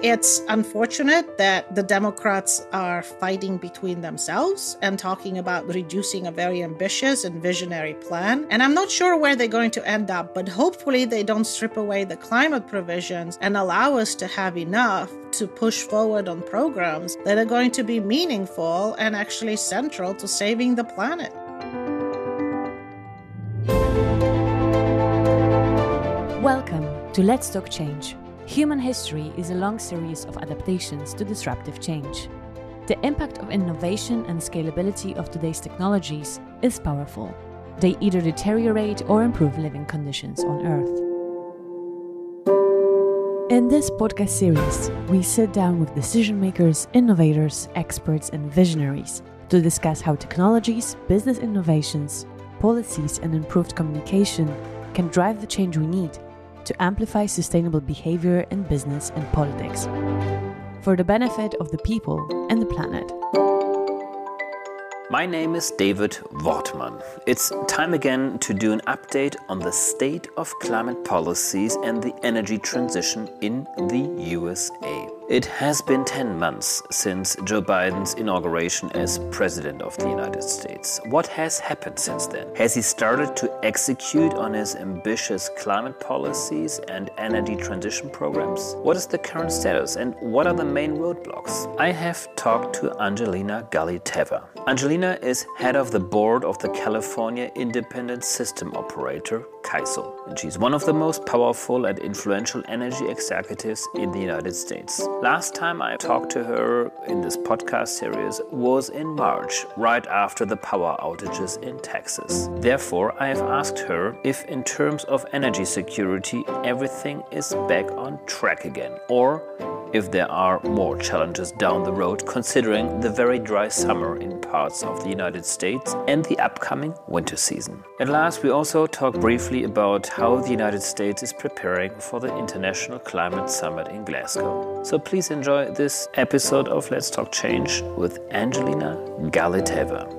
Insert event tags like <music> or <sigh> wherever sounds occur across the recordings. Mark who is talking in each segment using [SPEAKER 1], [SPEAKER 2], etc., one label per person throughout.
[SPEAKER 1] It's unfortunate that the Democrats are fighting between themselves and talking about reducing a very ambitious and visionary plan. And I'm not sure where they're going to end up, but hopefully they don't strip away the climate provisions and allow us to have enough to push forward on programs that are going to be meaningful and actually central to saving the planet.
[SPEAKER 2] Welcome to Let's Talk Change. Human history is a long series of adaptations to disruptive change. The impact of innovation and scalability of today's technologies is powerful. They either deteriorate or improve living conditions on Earth. In this podcast series, we sit down with decision makers, innovators, experts, and visionaries to discuss how technologies, business innovations, policies, and improved communication can drive the change we need to amplify sustainable behavior in business and politics for the benefit of the people and the planet.
[SPEAKER 3] My name is David Wortmann. It's time again to do an update on the state of climate policies and the energy transition in the USA. It has been 10 months since Joe Biden's inauguration as President of the United States. What has happened since then? Has he started to execute on his ambitious climate policies and energy transition programs? What is the current status and what are the main roadblocks? I have talked to Angelina Galiteva. Angelina is head of the board of the California Independent System Operator, CAISO, and she's one of the most powerful and influential energy executives in the United States. Last time I talked to her in this podcast series was in March, right after the power outages in Texas. Therefore, I have asked her if, in terms of energy security, everything is back on track again, or if there are more challenges down the road, considering the very dry summer in parts of the United States and the upcoming winter season. At last, we also talk briefly about how the United States is preparing for the International Climate Summit in Glasgow. So please enjoy this episode of Let's Talk Change with Angelina Galiteva.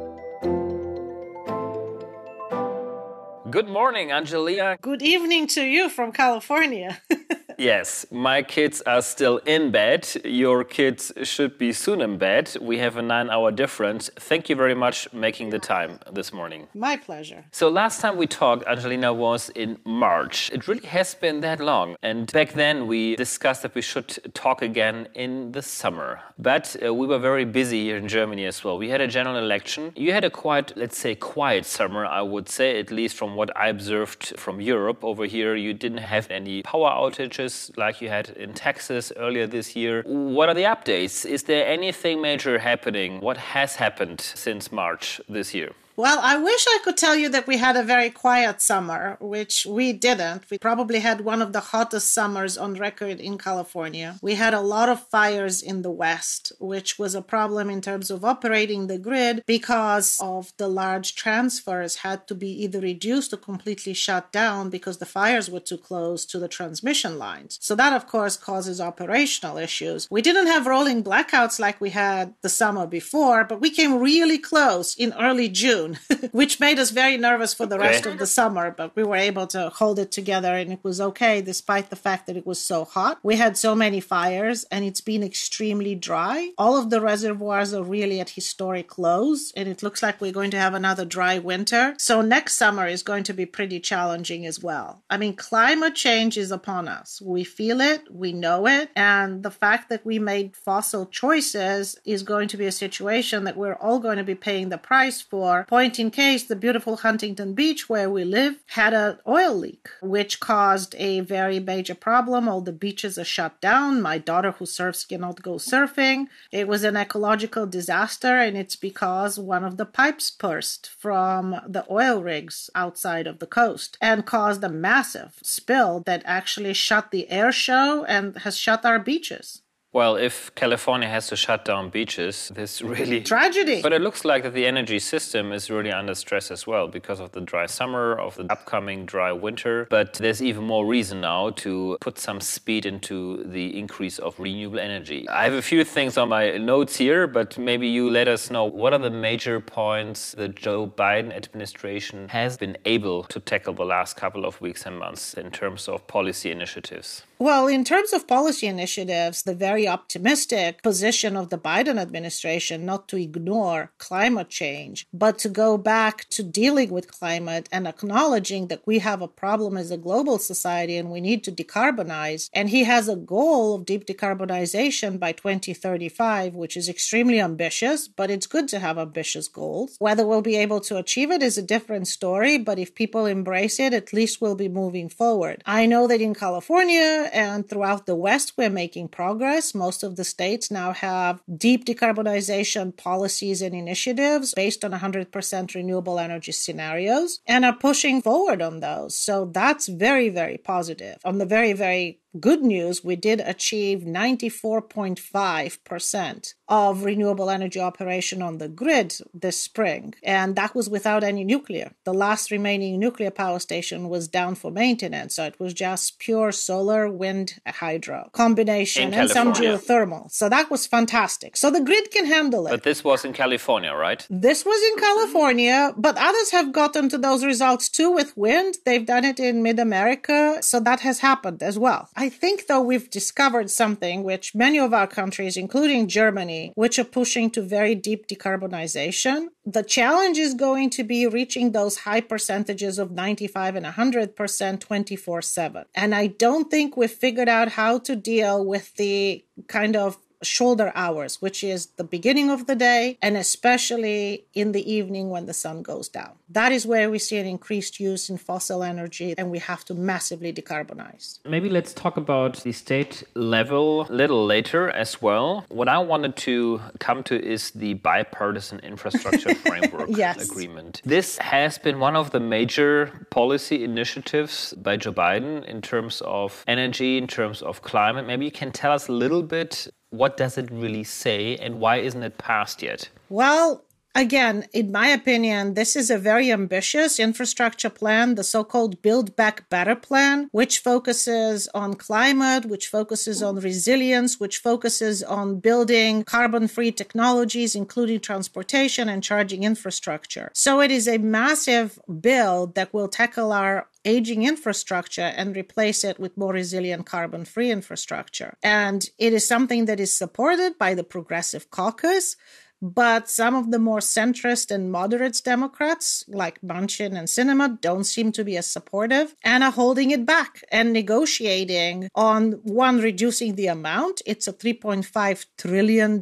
[SPEAKER 3] Good morning, Angelina.
[SPEAKER 1] Good evening to you from California. <laughs>
[SPEAKER 3] Yes, my kids are still in bed. Your kids should be soon in bed. We have a nine hour difference. Thank you very much making the time this morning.
[SPEAKER 1] My pleasure.
[SPEAKER 3] So, last time we talked, Angelina, was in March. It really has been that long. And back then we discussed that we should talk again in the summer. But uh, we were very busy here in Germany as well. We had a general election. You had a quite, let's say, quiet summer, I would say, at least from what I observed from Europe. Over here, you didn't have any power outages like you had in Texas earlier this year. What are the updates? Is there anything major happening? What has happened since March this year?
[SPEAKER 1] Well, I wish I could tell you that we had a very quiet summer, which we didn't. We probably had one of the hottest summers on record in California. We had a lot of fires in the West, which was a problem in terms of operating the grid because of the large transfers had to be either reduced or completely shut down because the fires were too close to the transmission lines. So that, of course, causes operational issues. We didn't have rolling blackouts like we had the summer before, but we came really close in early June June, <laughs> which made us very nervous for the okay. rest of the summer. But we were able to hold it together and it was okay despite the fact that it was so hot. We had so many fires and it's been extremely dry. All of the reservoirs are really at historic lows and it looks like we're going to have another dry winter. So next summer is going to be pretty challenging as well. I mean, climate change is upon us. We feel it, we know it, and the fact that we made fossil choices is going to be a situation that we're all going to be paying the price for point in case, the beautiful Huntington Beach where we live had an oil leak, which caused a very major problem. All the beaches are shut down. My daughter, who surfs, cannot go surfing. It was an ecological disaster, and it's because one of the pipes burst from the oil rigs outside of the coast and caused a massive spill that actually shut the air show and has shut our beaches.
[SPEAKER 3] Well, if California has to shut down beaches, this <laughs> really
[SPEAKER 1] tragedy.
[SPEAKER 3] But it looks like that the energy system is really under stress as well because of the dry summer, of the upcoming dry winter. But there's even more reason now to put some speed into the increase of renewable energy. I have a few things on my notes here, but maybe you let us know what are the major points the Joe Biden administration has been able to tackle the last couple of weeks and months in terms of policy initiatives.
[SPEAKER 1] Well, in terms of policy initiatives, the very optimistic position of the Biden administration not to ignore climate change, but to go back to dealing with climate and acknowledging that we have a problem as a global society and we need to decarbonize. And he has a goal of deep decarbonization by 2035, which is extremely ambitious, but it's good to have ambitious goals. Whether we'll be able to achieve it is a different story, but if people embrace it, at least we'll be moving forward. I know that in California, and throughout the West, we're making progress. Most of the states now have deep decarbonization policies and initiatives based on 100% renewable energy scenarios and are pushing forward on those. So that's very, very positive. On the very, very good news, we did achieve 94.5% of renewable energy operation on the grid this spring, and that was without any nuclear. The last remaining nuclear power station was down for maintenance, so it was just pure solar, wind, hydro combination, and some geothermal. So that was fantastic. So the grid can handle it.
[SPEAKER 3] But this was in California, right?
[SPEAKER 1] This was in California, but others have gotten to those results too with wind. They've done it in mid America, so that has happened as well. I think, though, we've discovered something which many of our countries, including Germany, which are pushing to very deep decarbonization. The challenge is going to be reaching those high percentages of 95 and 100% 24 7. And I don't think we've figured out how to deal with the kind of shoulder hours, which is the beginning of the day and especially in the evening when the sun goes down. That is where we see an increased use in fossil energy and we have to massively decarbonize.
[SPEAKER 3] Maybe let's talk about the state level a little later as well. What I wanted to come to is the bipartisan <laughs> infrastructure framework
[SPEAKER 1] yes.
[SPEAKER 3] agreement. This has been one of the major policy initiatives by Joe Biden in terms of energy, in terms of climate. Maybe you can tell us a little bit what does it really say and why isn't it passed yet?
[SPEAKER 1] Well, again, in my opinion, this is a very ambitious infrastructure plan, the so called Build Back Better plan, which focuses on climate, which focuses on resilience, which focuses on building carbon free technologies, including transportation and charging infrastructure. So it is a massive bill that will tackle our aging infrastructure and replace it with more resilient carbon free infrastructure. And it is something that is supported by the Progressive Caucus. But some of the more centrist and moderate Democrats, like Manchin and Sinema, don't seem to be as supportive and are holding it back and negotiating on one, reducing the amount. It's a $3.5 trillion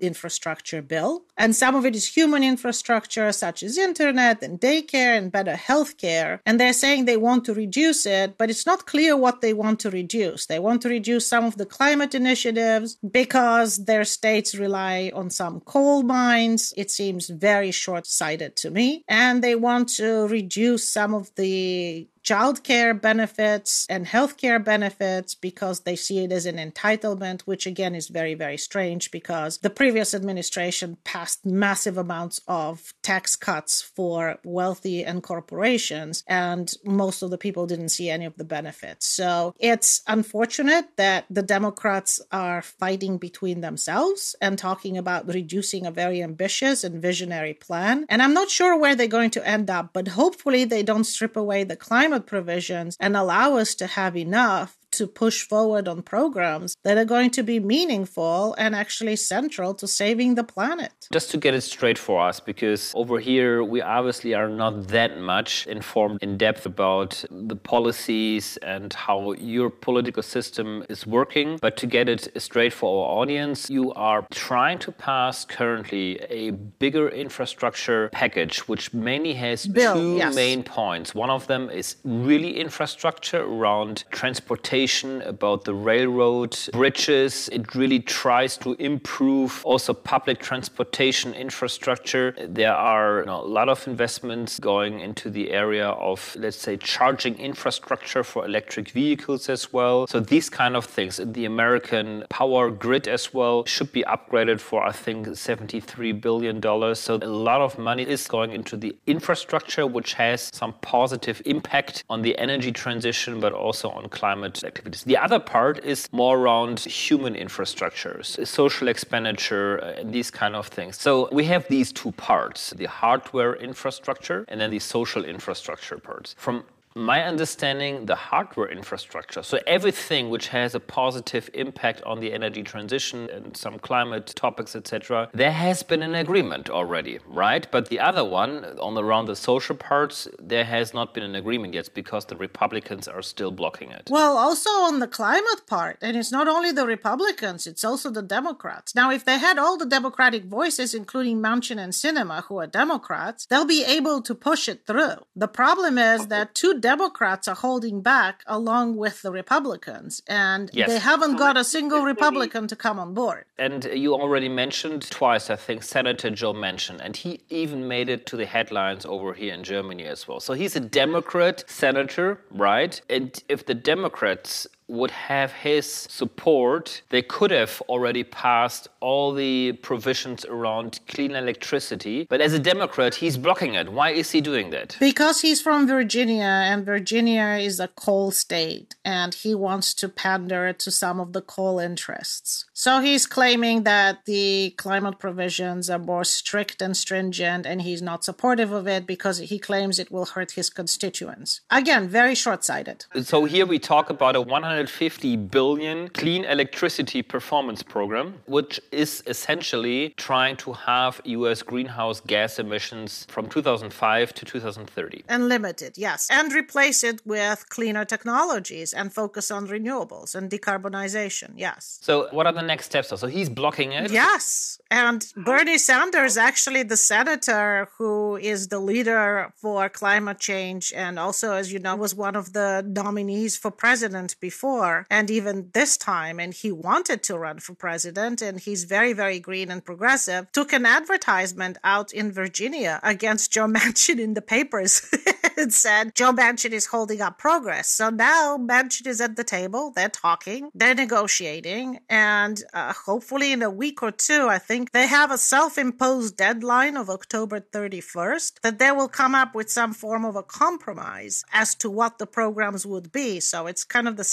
[SPEAKER 1] infrastructure bill. And some of it is human infrastructure, such as internet and daycare and better healthcare. And they're saying they want to reduce it, but it's not clear what they want to reduce. They want to reduce some of the climate initiatives because their states rely on some coal mines. It seems very short sighted to me. And they want to reduce some of the childcare benefits and healthcare benefits because they see it as an entitlement, which again is very, very strange because the previous administration passed massive amounts of tax cuts for wealthy and corporations, and most of the people didn't see any of the benefits. So it's unfortunate that the Democrats are fighting between themselves and talking about reducing a very ambitious and visionary plan. And I'm not sure where they're going to end up, but hopefully they don't strip away the climate provisions and allow us to have enough to push forward on programs that are going to be meaningful and actually central to saving the planet.
[SPEAKER 3] Just to get it straight for us, because over here we obviously are not that much informed in depth about the policies and how your political system is working. But to get it straight for our audience, you are trying to pass currently a bigger infrastructure package, which mainly has
[SPEAKER 1] Bill,
[SPEAKER 3] two
[SPEAKER 1] yes.
[SPEAKER 3] main points. One of them is really infrastructure around transportation about the railroad, bridges. It really tries to improve also public transportation infrastructure. There are you know, a lot of investments going into the area of, let's say, charging infrastructure for electric vehicles as well. So these kind of things. The American power grid as well should be upgraded for, I think, $73 billion. So a lot of money is going into the infrastructure, which has some positive impact on the energy transition, but also on climate activities. The other part is more around human infrastructures, social expenditure, uh, and these kind of things. So we have these two parts the hardware infrastructure and then the social infrastructure parts. From my understanding, the hardware infrastructure, so everything which has a positive impact on the energy transition and some climate topics, etc., there has been an agreement already, right? But the other one, on around the social parts, there has not been an agreement yet because the Republicans are still blocking it.
[SPEAKER 1] Well, also on the climate part, and it's not only the Republicans, it's also the Democrats. Now, if they had all the Democratic voices, including Manchin and Sinema, who are Democrats, they'll be able to push it through. The problem is that two Democrats are holding back along with the Republicans, and
[SPEAKER 3] Yes.
[SPEAKER 1] they haven't got a single Republican to come on board.
[SPEAKER 3] And you already mentioned twice, I think, Senator Joe Manchin, and he even made it to the headlines over here in Germany as well. So he's a Democrat senator, right? And if the Democrats would have his support, they could have already passed all the provisions around clean electricity. But as a Democrat, he's blocking it. Why is he doing that?
[SPEAKER 1] Because he's from Virginia, and Virginia is a coal state, and he wants to pander to some of the coal interests. So he's claiming that the climate provisions are more strict and stringent, and he's not supportive of it because he claims it will hurt his constituents. Again, very short sighted.
[SPEAKER 3] So here we talk about a 150 billion clean electricity performance program, which is essentially trying to halve US greenhouse gas emissions from 2005 to 2030.
[SPEAKER 1] And limited, yes. And replace it with cleaner technologies and focus on renewables and decarbonization, yes.
[SPEAKER 3] So what are the next steps? So he's blocking it.
[SPEAKER 1] Yes. And Bernie Sanders, actually, the senator who is the leader for climate change, and also, as you know, was one of the nominees for president before, and even this time, and he wanted to run for president, and he's very, very green and progressive, took an advertisement out in Virginia against Joe <laughs> Manchin in the papers. <laughs> and said Joe Manchin is holding up progress. So now Manchin is at the table. They're talking, they're negotiating, and uh, hopefully in a week or two, I think they have a self imposed deadline of October 31st that they will come up with some form of a compromise as to what the programs would be. So it's kind of the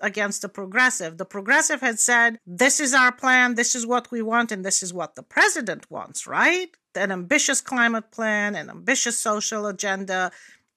[SPEAKER 1] against the progressive. The progressive had said, This is our plan, this is what we want, and this is what the president wants, right? An ambitious climate plan, an ambitious social agenda.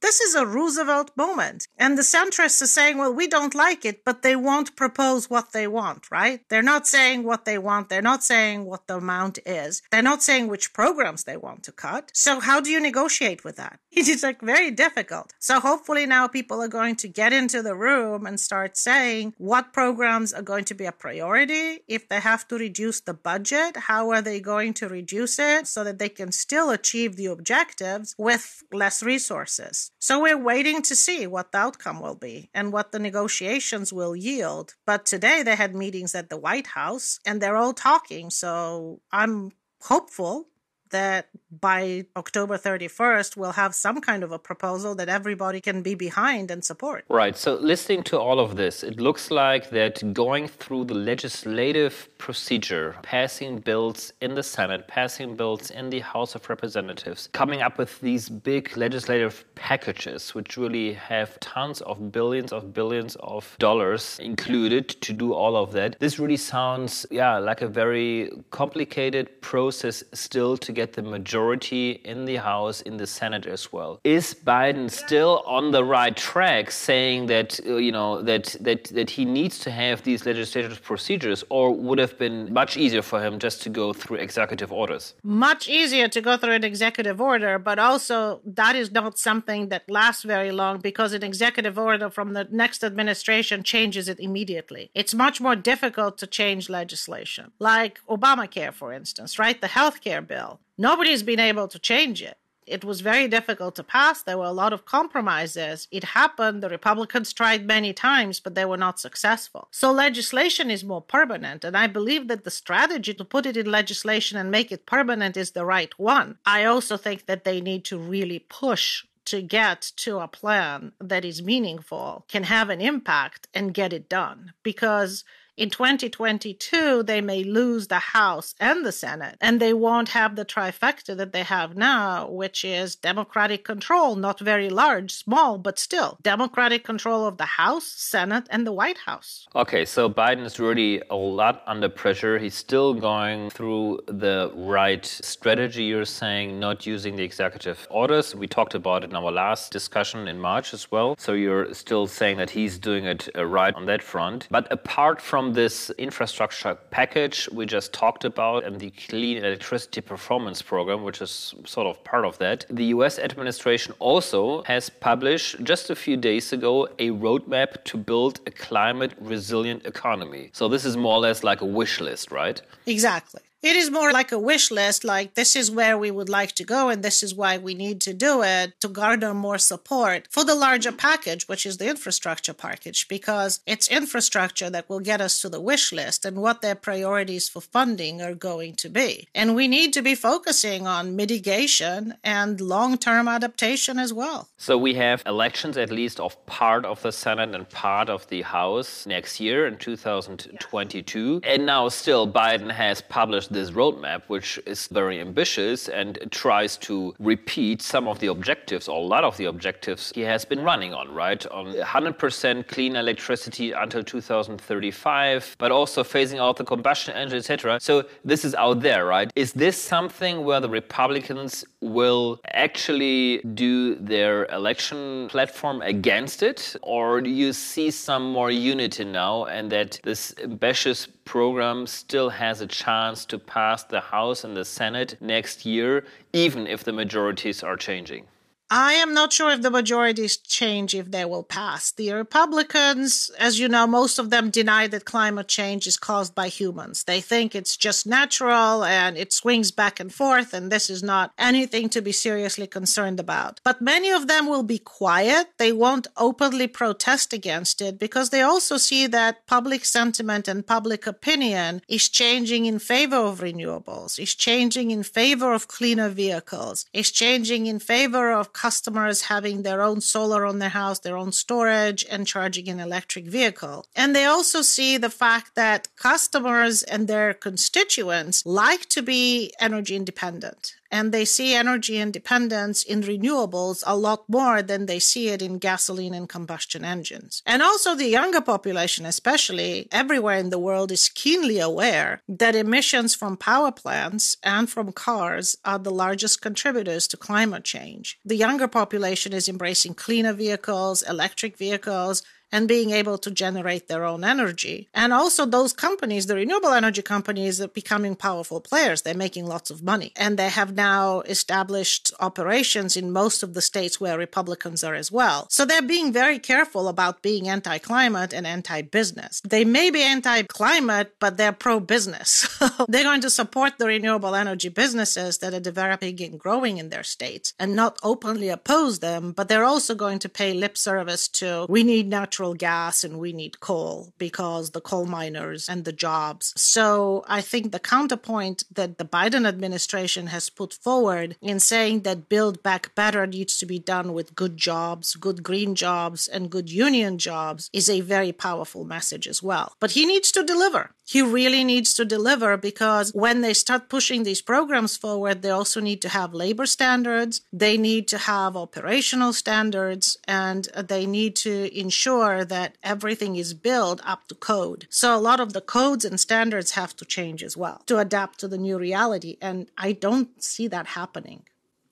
[SPEAKER 1] This is a Roosevelt moment. And the centrists are saying, well, we don't like it, but they won't propose what they want, right? They're not saying what they want. They're not saying what the amount is. They're not saying which programs they want to cut. So how do you negotiate with that? <laughs> It is like very difficult. So hopefully now people are going to get into the room and start saying what programs are going to be a priority. If they have to reduce the budget, how are they going to reduce it so that they can still achieve the objectives with less resources? So we're waiting to see what the outcome will be and what the negotiations will yield. But today they had meetings at the White House and they're all talking. So I'm hopeful that by October 31st, we'll have some kind of a proposal that everybody can be behind and support.
[SPEAKER 3] Right. So, listening to all of this, it looks like that going through the legislative procedure, passing bills in the Senate, passing bills in the House of Representatives, coming up with these big legislative packages, which really have tons of billions of billions of dollars included to do all of that. This really sounds, yeah, like a very complicated process still to get the majority in the House, in the Senate as well. Is Biden still on the right track, saying that uh, you know that that that he needs to have these legislative procedures, or would have been much easier for him just to go through executive orders?
[SPEAKER 1] Much easier to go through an executive order, but also that is not something that lasts very long because an executive order from the next administration changes it immediately. It's much more difficult to change legislation, like Obamacare, for instance, right? The healthcare bill. Nobody's been able to change it. It was very difficult to pass. There were a lot of compromises. It happened. The Republicans tried many times, but they were not successful. So legislation is more permanent. And I believe that the strategy to put it in legislation and make it permanent is the right one. I also think that they need to really push to get to a plan that is meaningful, can have an impact, and get it done. Because in 2022, they may lose the House and the Senate, and they won't have the trifecta that they have now, which is Democratic control, not very large, small, but still Democratic control of the House, Senate, and the White House.
[SPEAKER 3] Okay, so Biden is really a lot under pressure. He's still going through the right strategy, you're saying, not using the executive orders. We talked about it in our last discussion in March as well. So you're still saying that he's doing it uh, right on that front. But apart from from this infrastructure package we just talked about and the Clean Electricity Performance Program, which is sort of part of that, the US administration also has published just a few days ago a roadmap to build a climate resilient economy. So this is more or less like a wish list, right?
[SPEAKER 1] Exactly. It is more like a wish list, like this is where we would like to go and this is why we need to do it to garner more support for the larger package, which is the infrastructure package, because it's infrastructure that will get us to the wish list and what their priorities for funding are going to be. And we need to be focusing on mitigation and long term adaptation as well.
[SPEAKER 3] So we have elections, at least of part of the Senate and part of the House next year in 2022. And now still Biden has published this roadmap, which is very ambitious and tries to repeat some of the objectives, or a lot of the objectives he has been running on, right? On 100% clean electricity until 2035, but also phasing out the combustion engine, etc. So this is out there, right? Is this something where the Republicans will actually do their election platform against it? Or do you see some more unity now and that this ambitious program still has a chance to pass the House and the Senate next year, even if the majorities are changing?
[SPEAKER 1] I am not sure if the majorities change if they will pass. The Republicans, as you know, most of them deny that climate change is caused by humans. They think it's just natural and it swings back and forth, and this is not anything to be seriously concerned about. But many of them will be quiet. They won't openly protest against it because they also see that public sentiment and public opinion is changing in favor of renewables, is changing in favor of cleaner vehicles, is changing in favor of customers having their own solar on their house, their own storage, and charging an electric vehicle. And they also see the fact that customers and their constituents like to be energy independent and they see energy independence in renewables a lot more than they see it in gasoline and combustion engines. And also, the younger population, especially everywhere in the world, is keenly aware that emissions from power plants and from cars are the largest contributors to climate change. The younger population is embracing cleaner vehicles, electric vehicles, and being able to generate their own energy. And also, those companies, the renewable energy companies, are becoming powerful players. They're making lots of money. And they have now established operations in most of the states where Republicans are as well. So they're being very careful about being anti climate and anti business. They may be anti climate, but they're pro business. <laughs> they're going to support the renewable energy businesses that are developing and growing in their states and not openly oppose them, but they're also going to pay lip service to we need natural natural gas and we need coal because the coal miners and the jobs. So I think the counterpoint that the Biden administration has put forward in saying that Build Back Better needs to be done with good jobs, good green jobs, and good union jobs is a very powerful message as well. But he needs to deliver. He really needs to deliver because when they start pushing these programs forward, they also need to have labor standards, they need to have operational standards, and they need to ensure that everything is built up to code. So a lot of the codes and standards have to change as well to adapt to the new reality. And I don't see that happening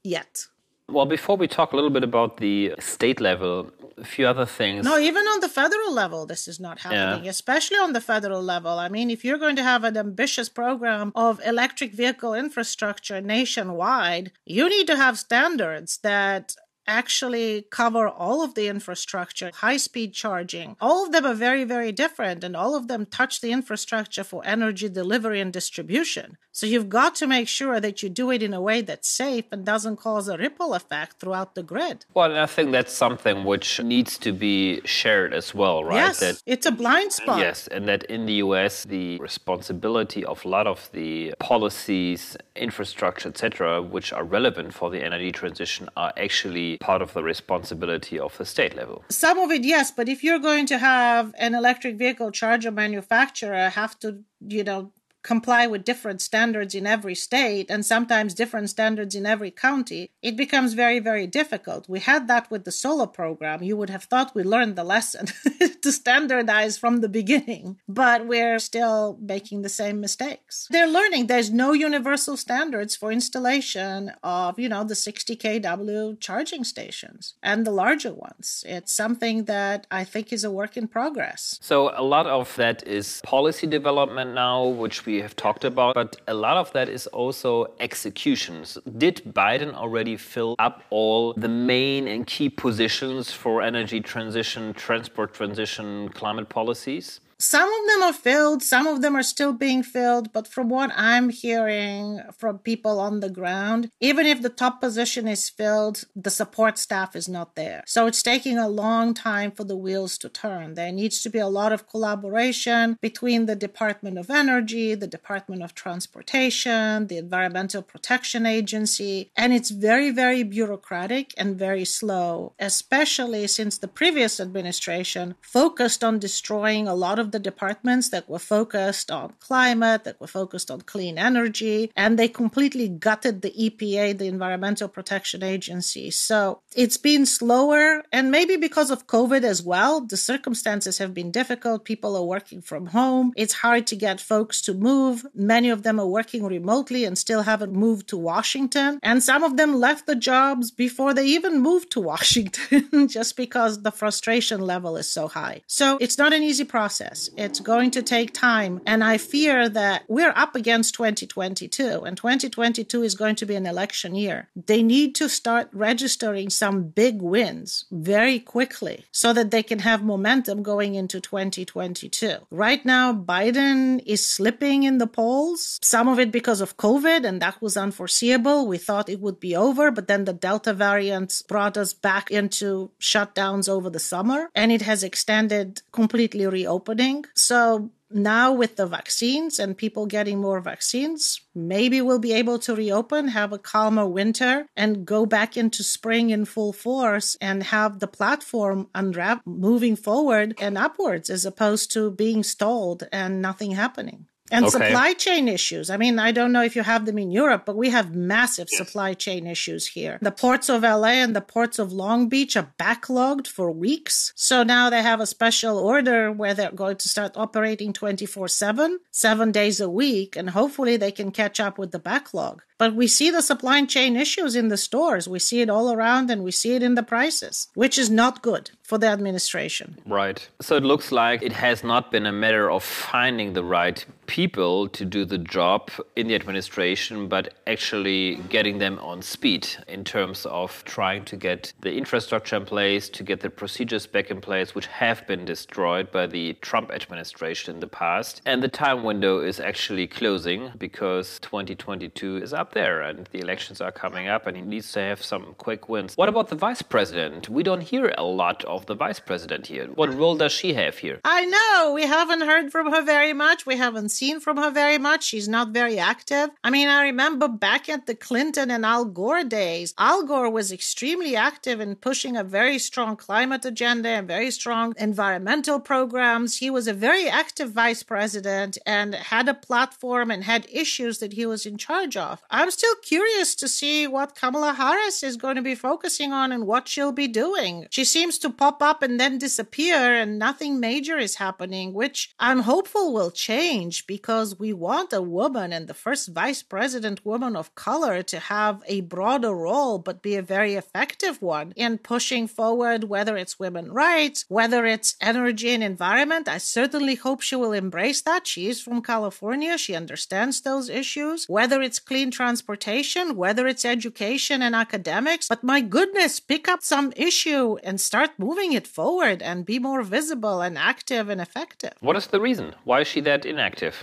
[SPEAKER 1] yet.
[SPEAKER 3] Well, before we talk a little bit about the state level, a few other things.
[SPEAKER 1] No, even on the federal level, this is not happening, yeah. especially on the federal level. I mean, if you're going to have an ambitious program of electric vehicle infrastructure nationwide, you need to have standards that actually cover all of the infrastructure, high speed charging. All of them are very, very different, and all of them touch the infrastructure for energy delivery and distribution. So you've got to make sure that you do it in a way that's safe and doesn't cause a ripple effect throughout the grid.
[SPEAKER 3] Well, I think that's something which needs to be shared as well, right?
[SPEAKER 1] Yes,
[SPEAKER 3] that,
[SPEAKER 1] it's a blind spot.
[SPEAKER 3] Yes, and that in the US, the responsibility of a lot of the policies, infrastructure, etc., which are relevant for the energy transition, are actually part of the responsibility of the state level.
[SPEAKER 1] Some of it, yes, but if you're going to have an electric vehicle charger manufacturer have to, you know, comply with different standards in every state and sometimes different standards in every county, it becomes very, very difficult. We had that with the solar program. You would have thought we learned the lesson <laughs> to standardize from the beginning, but we're still making the same mistakes. They're learning there's no universal standards for installation of, you know, the 60 kW charging stations and the larger ones. It's something that I think is a work in progress.
[SPEAKER 3] So a lot of that is policy development now, which we we have talked about, but a lot of that is also executions. Did Biden already fill up all the main and key positions for energy transition, transport transition, climate policies?
[SPEAKER 1] Some of them are filled, some of them are still being filled, but from what I'm hearing from people on the ground, even if the top position is filled, the support staff is not there. So it's taking a long time for the wheels to turn. There needs to be a lot of collaboration between the Department of Energy, the Department of Transportation, the Environmental Protection Agency, and it's very, very bureaucratic and very slow, especially since the previous administration focused on destroying a lot of the departments that were focused on climate, that were focused on clean energy, and they completely gutted the EPA, the Environmental Protection Agency. So it's been slower, and maybe because of COVID as well, the circumstances have been difficult. People are working from home. It's hard to get folks to move. Many of them are working remotely and still haven't moved to Washington. And some of them left the jobs before they even moved to <laughs> Washington just because the frustration level is so high. So it's not an easy process. It's going to take time. And I fear that we're up against 2022, and 2022 is going to be an election year. They need to start registering some big wins very quickly so that they can have momentum going into 2022. Right now, Biden is slipping in the polls, some of it because of COVID, and that was unforeseeable. We thought it would be over, but then the Delta variant brought us back into shutdowns over the summer, and it has extended completely reopening so now with the vaccines and people getting more vaccines, maybe we'll be able to reopen, have a calmer winter, and go back into spring in full force and have the platform unwrap moving forward and upwards as opposed to being stalled and nothing happening. And okay. supply chain issues. I mean, I don't know if you have them in Europe, but we have massive yes. supply chain issues here. The ports of LA and the ports of Long Beach are backlogged for weeks. So now they have a special order where they're going to start operating 24 7, seven days a week, and hopefully they can catch up with the backlog. But we see the supply chain issues in the stores. We see it all around and we see it in the prices, which is not good for the administration.
[SPEAKER 3] Right. So it looks like it has not been a matter of finding the right people to do the job in the administration, but actually getting them on speed in terms of trying to get the infrastructure in place, to get the procedures back in place, which have been destroyed by the Trump administration in the past. And the time window is actually closing because 2022 is up there and the elections are coming up and he needs to have some quick wins. What about the vice president? We don't hear a lot of the vice president here. What role does she have here?
[SPEAKER 1] I know. We haven't heard from her very much. We haven't seen from her very much. She's not very active. I mean, I remember back at the Clinton and Al Gore days, Al Gore was extremely active in pushing a very strong climate agenda and very strong environmental programs. He was a very active vice president and had a platform and had issues that he was in charge of. I'm still curious to see what Kamala Harris is going to be focusing on and what she'll be doing. She seems to pop up and then disappear, and nothing major is happening, which I'm hopeful will change because we want a woman and the first vice president woman of color to have a broader role, but be a very effective one in pushing forward, whether it's women rights, whether it's energy and environment. I certainly hope she will embrace that. She is from California. She understands those issues, whether it's clean transportation, whether it's education and academics. But my goodness, pick up some issue and start moving it forward and be more visible and active and effective.
[SPEAKER 3] What is the reason? Why is she that inactive?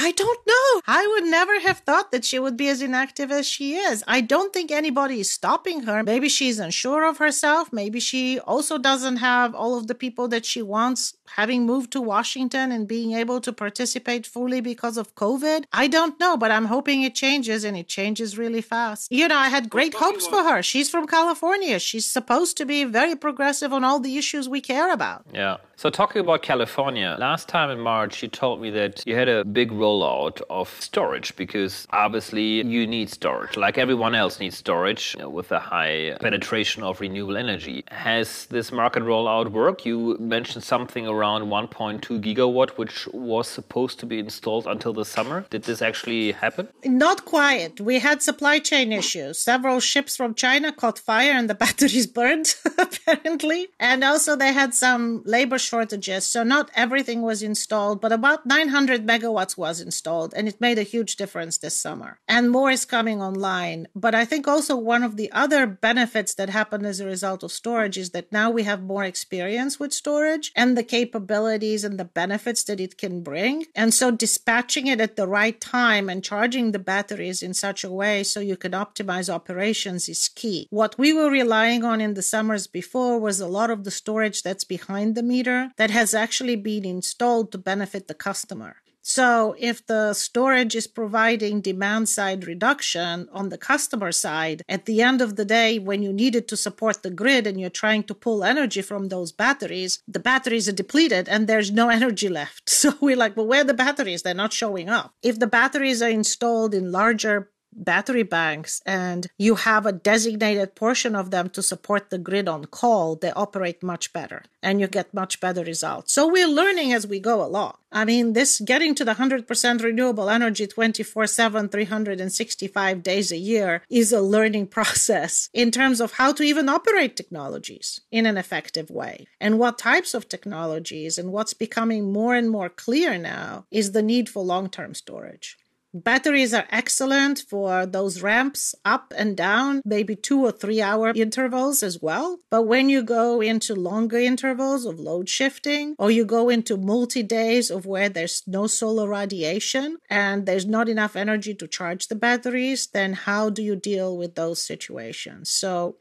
[SPEAKER 1] I don't know. I would never have thought that she would be as inactive as she is. I don't think anybody is stopping her. Maybe she's unsure of herself. Maybe she also doesn't have all of the people that she wants having moved to Washington and being able to participate fully because of COVID. I don't know, but I'm hoping it changes and it changes really fast. You know, I had great hopes for her. She's from California. She's supposed to be very progressive on all the issues we care about.
[SPEAKER 3] Yeah. So, talking about California, last time in March, you told me that you had a big rollout of storage because obviously you need storage, like everyone else needs storage you know, with a high penetration of renewable energy. Has this market rollout worked? You mentioned something around 1.2 gigawatt, which was supposed to be installed until the summer. Did this actually happen?
[SPEAKER 1] Not quite. We had supply chain issues. Several ships from China caught fire and the <laughs> batteries burned, <laughs> apparently. And also, they had some labor shortages. So not everything was installed, but about 900 megawatts was installed. And it made a huge difference this summer. And more is coming online. But I think also one of the other benefits that happened as a result of storage is that now we have more experience with storage and the capabilities and the benefits that it can bring. And so dispatching it at the right time and charging the batteries in such a way so you can optimize operations is key. What we were relying on in the summers before was a lot of the storage that's behind the meter that has actually been installed to benefit the customer. So, if the storage is providing demand side reduction on the customer side, at the end of the day, when you need it to support the grid and you're trying to pull energy from those batteries, the batteries are depleted and there's no <laughs> energy left. So, we're like, well, where are the batteries? They're not showing up. If the batteries are installed in larger battery banks and you have a designated portion of them to support the grid on call, they operate much better and you get much better results. So we're learning as we go along. I mean, this getting to the 100% renewable energy 24 7, 365 days a year is a learning <laughs> process in terms of how to even operate technologies in an effective way and what types of technologies. And what's becoming more and more clear now is the need for long term storage. Batteries are excellent for those ramps up and down, maybe two or three hour intervals as well. But when you go into longer intervals of load shifting, or you go into multi days of where there's no solar radiation and there's not enough energy to charge the batteries, then how do you deal with those situations? So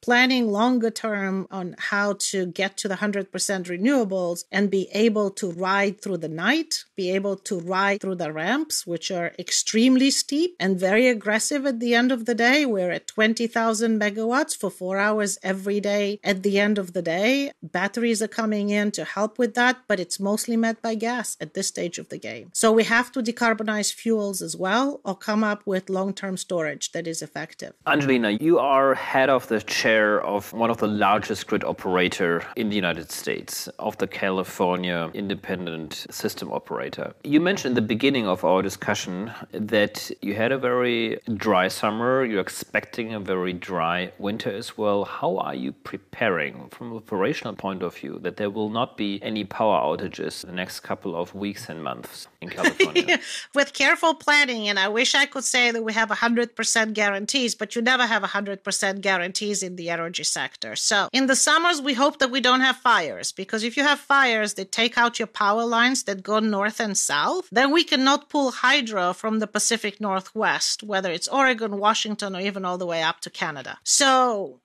[SPEAKER 1] planning longer term on how to get to the 100% renewables and be able to ride through the night, be able to ride through the ramps, which are extremely steep and very aggressive at the end of the day. We're at 20,000 megawatts for four hours every day at the end of the day. Batteries are coming in to help with that, but it's mostly met by gas at this stage of the game. So we have to decarbonize fuels as well or come up with long term storage that is effective.
[SPEAKER 3] Angelina, you are head of the of one of the largest grid operator in the United States, of the California Independent System Operator. You mentioned in the beginning of our discussion that you had a very dry summer, you're expecting a very dry winter as well. How are you preparing from an operational point of view that there will not be any power outages the next couple of weeks and months in California? <laughs>
[SPEAKER 1] With careful planning, and I wish I could say that we have 100% guarantees, but you never have 100% guarantees in the energy sector. So in the summers, we hope that we don't have fires because if you have fires that take out your power lines that go north and south, then we cannot pull hydro from the Pacific Northwest, whether it's Oregon, Washington, or even all the way up to Canada. So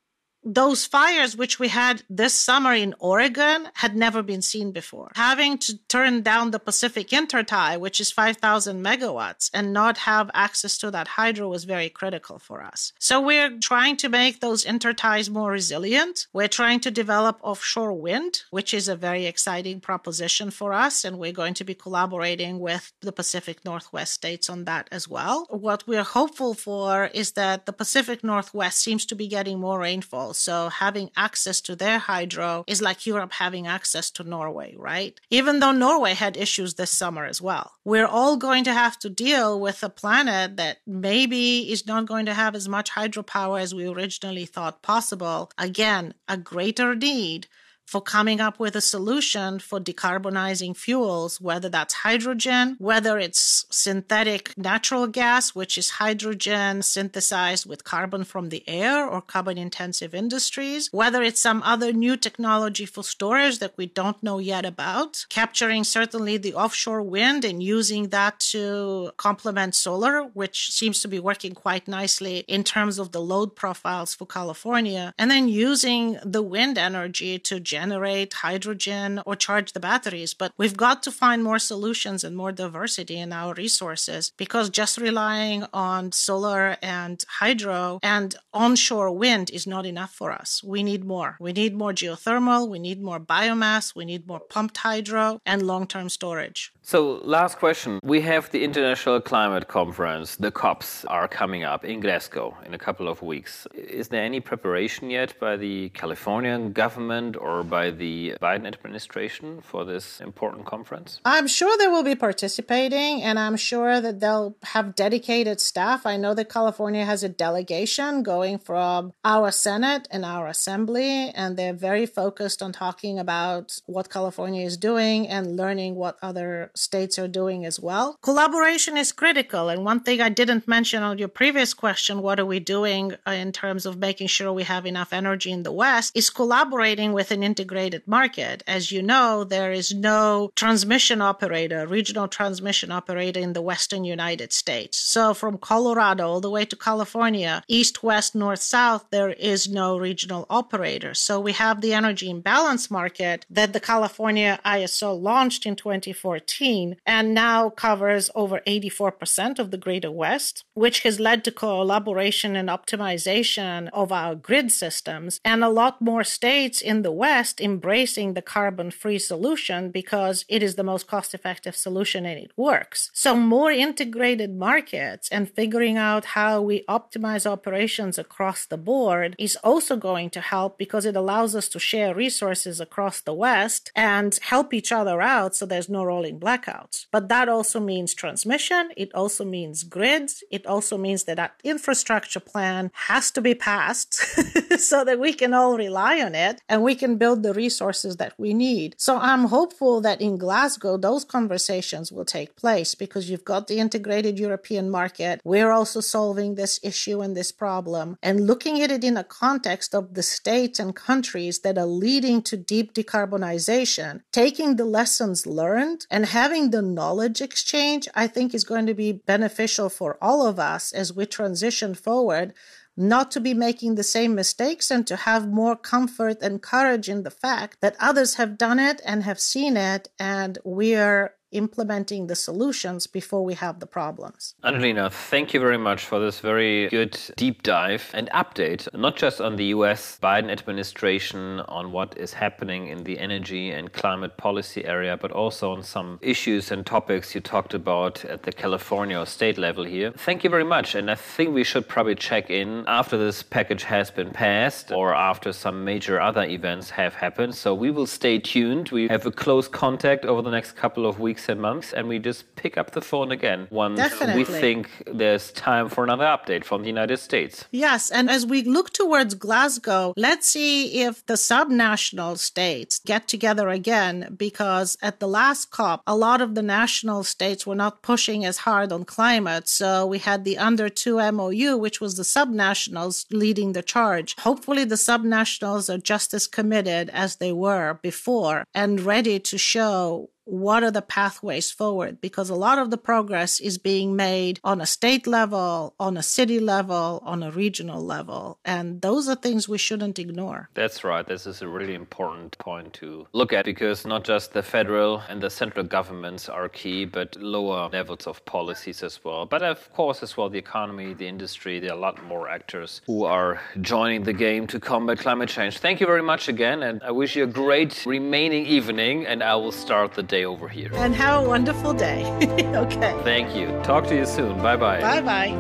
[SPEAKER 1] those fires which we had this summer in Oregon had never been seen before. Having to turn down the Pacific Intertie, which is 5,000 megawatts, and not have access to that hydro was very critical for us. So we're trying to make those interties more resilient. We're trying to develop offshore wind, which is a very exciting proposition for us, and we're going to be collaborating with the Pacific Northwest states on that as well. What we're hopeful for is that the Pacific Northwest seems to be getting more rainfall So having access to their hydro is like Europe having access to Norway, right? Even though Norway had issues this summer as well. We're all going to have to deal with a planet that maybe is not going to have as much hydropower as we originally thought possible. Again, a greater need for coming up with a solution for decarbonizing fuels, whether that's hydrogen, whether it's synthetic natural gas, which is hydrogen synthesized with carbon from the air or carbon intensive industries, whether it's some other new technology for storage that we don't know yet about, capturing certainly the offshore wind and using that to complement solar, which seems to be working quite nicely in terms of the load profiles for California, and then using the wind energy to generate hydrogen or charge the batteries. But we've got to find more solutions and more diversity in our resources because just relying on solar and hydro and onshore wind is not enough for us. We need more. We need more geothermal, we need more biomass, we need more pumped hydro and long term storage.
[SPEAKER 3] So, last question. We have the International Climate Conference, the COPs, are coming up in Glasgow in a couple of weeks. Is there any preparation yet by the Californian government or by the Biden administration for this important conference?
[SPEAKER 1] I'm sure they will be participating, and I'm sure that they'll have dedicated staff. I know that California has a delegation going from our Senate and our Assembly, and they're very focused on talking about what California is doing and learning what other states are doing as well. Collaboration is critical, and one thing I didn't mention on your previous question what are we doing uh, in terms of making sure we have enough energy in the West is collaborating with an integrated market. As you know, there is no transmission operator, regional transmission operator in the Western United States. So from Colorado all the way to California, east, west, north, south, there is no regional operator. So we have the energy imbalance market that the California ISO launched in 2014 and now covers over 84% of the greater West, which has led to collaboration and optimization of our grid systems. And a lot more states in the West West embracing the carbon free solution because it is the most cost effective solution and it works. So, more integrated markets and figuring out how we optimize operations across the board is also going to help because it allows us to share resources across the West and help each other out so there's no rolling blackouts. But that also means transmission, it also means grids, it also means that that infrastructure plan has to be passed <laughs> so that we can all rely on it and we can build the resources that we need. So I'm hopeful that in Glasgow, those conversations will take place because you've got the integrated European market. We're also solving this issue and this problem and looking at it in a context of the states and countries that are leading to deep decarbonization, taking the lessons learned and having the knowledge exchange, I think is going to be beneficial for all of us as we transition forward not to be making the same mistakes and to have more comfort and courage in the fact that others have done it and have seen it and we're implementing the solutions before we have the problems.
[SPEAKER 3] Angelina, thank you very much for this very good deep dive and update, not just on the US Biden administration, on what is happening in the energy and climate policy area, but also on some issues and topics you talked about at the California or state level here. Thank you very much. And I think we should probably check in after this package has been passed or after some major other events have happened. So we will stay tuned. We have a close contact over the next couple of weeks weeks and months, and we just pick up the phone again once
[SPEAKER 1] Definitely.
[SPEAKER 3] we think there's time for another update from the United States.
[SPEAKER 1] Yes, and as we look towards Glasgow, let's see if the subnational states get together again, because at the last COP, a lot of the national states were not pushing as hard on climate. So we had the under two MOU, which was the subnationals leading the charge. Hopefully, the subnationals are just as committed as they were before and ready to show what are the pathways forward? Because a lot of the progress is being made on a state level on a city level on a regional level. And those are things we shouldn't ignore.
[SPEAKER 3] That's right. This is a really important point to look at because not just the federal and the central governments are key but lower levels of policies as well. But of course as well the economy the industry there are a lot more actors who are joining the game to combat climate change. Thank you very much again and i wish you a great remaining evening and i will start the day over here.
[SPEAKER 1] And have a wonderful day. <laughs> okay.
[SPEAKER 3] Thank you. Talk to you soon. Bye bye.
[SPEAKER 1] Bye bye.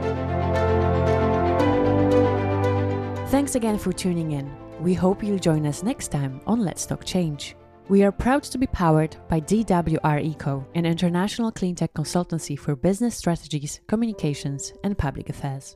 [SPEAKER 2] Thanks again for tuning in. We hope you'll join us next time on Let's Talk Change. We are proud to be powered by DWR Eco, an international cleantech consultancy for business strategies, communications, and public affairs.